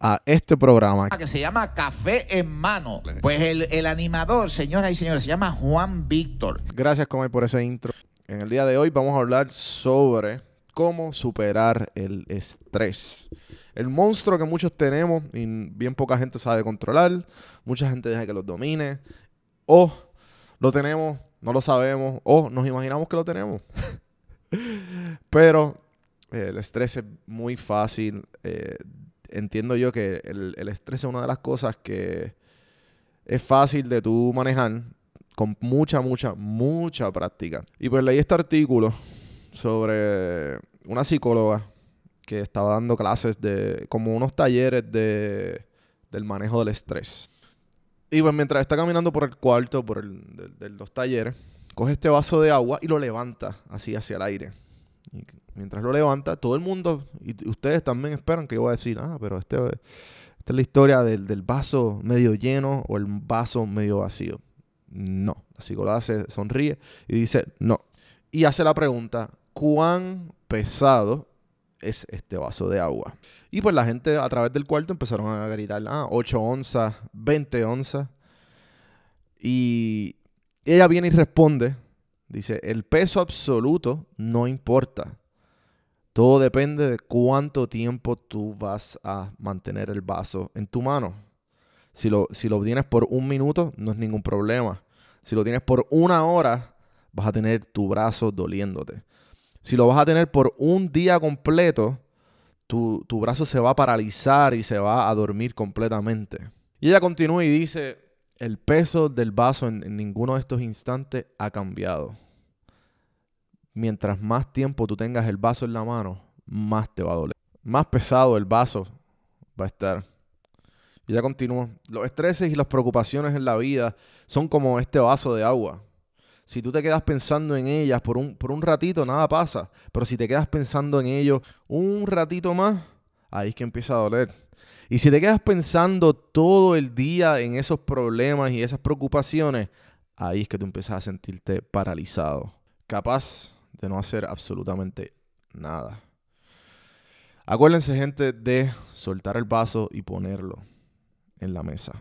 a este programa. Que se llama Café en Mano. Pues el, animador, señoras y señores, se llama Juan Víctor. Gracias, Comer, por ese intro. En el día de hoy vamos a hablar sobre cómo superar el estrés. El monstruo que muchos tenemos y bien poca gente sabe controlar. Mucha gente deja que lo domine. O lo tenemos, no lo sabemos. O nos imaginamos que lo tenemos. Pero eh, el estrés es muy fácil eh, entiendo yo que el, estrés es una de las cosas que es fácil de tú manejar con mucha, mucha, mucha práctica. Y pues leí este artículo sobre una psicóloga que estaba dando clases de como unos talleres de, del manejo del estrés. Y pues mientras está caminando por el cuarto, por el, de, los talleres, coge este vaso de agua y lo levanta así hacia el aire. Y mientras lo levanta, todo el mundo, y ustedes también esperan que yo voy a decir, ah, pero este, esta es la historia del, vaso medio lleno o el vaso medio vacío. No, la psicóloga se sonríe y dice, no. Y hace la pregunta, ¿cuán pesado es este vaso de agua? Y pues la gente a través del cuarto empezaron a gritar, ah, 8 onzas, 20 onzas. Y ella viene y responde, dice, el peso absoluto no importa. Todo depende de cuánto tiempo tú vas a mantener el vaso en tu mano. Si lo, si lo tienes por un minuto, no es ningún problema. Si lo tienes por una hora, vas a tener tu brazo doliéndote. Si lo vas a tener por un día completo, tu, brazo se va a paralizar y se va a dormir completamente. Y ella continúa y dice, el peso del vaso en ninguno de estos instantes ha cambiado mientras más tiempo tú tengas el vaso en la mano, más te va a doler. Más pesado el vaso va a estar. Y ya continúo. Los estreses y las preocupaciones en la vida son como este vaso de agua. Si tú te quedas pensando en ellas por un, por un ratito, nada pasa. Pero si te quedas pensando en ellos un ratito más, ahí es que empieza a doler. Y si te quedas pensando todo el día en esos problemas y esas preocupaciones, ahí es que tú empiezas a sentirte paralizado. Capaz de no hacer absolutamente nada. Acuérdense, gente, de soltar el vaso y ponerlo en la mesa.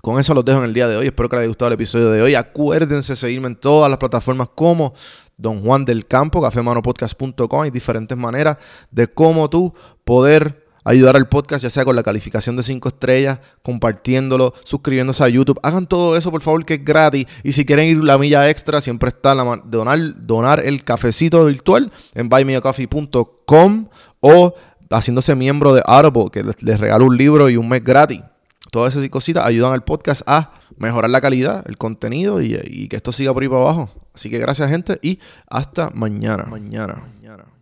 Con eso los dejo en el día de hoy. Espero que les haya gustado el episodio de hoy. Acuérdense de seguirme en todas las plataformas como Don Juan del Campo, cafemanopodcast.com. Hay diferentes maneras de cómo tú poder ayudar al podcast, ya sea con la calificación de 5 estrellas, compartiéndolo, suscribiéndose a YouTube. Hagan todo eso, por favor, que es gratis. Y si quieren ir la milla extra, siempre está la donar, donar el cafecito virtual en buymeacoffee.com o haciéndose miembro de Audible, que les, regalo un libro y un mes gratis. Todas esas cositas ayudan al podcast a mejorar la calidad, el contenido y, y que esto siga por ahí para abajo. Así que gracias, gente, y hasta mañana. Mañana. mañana.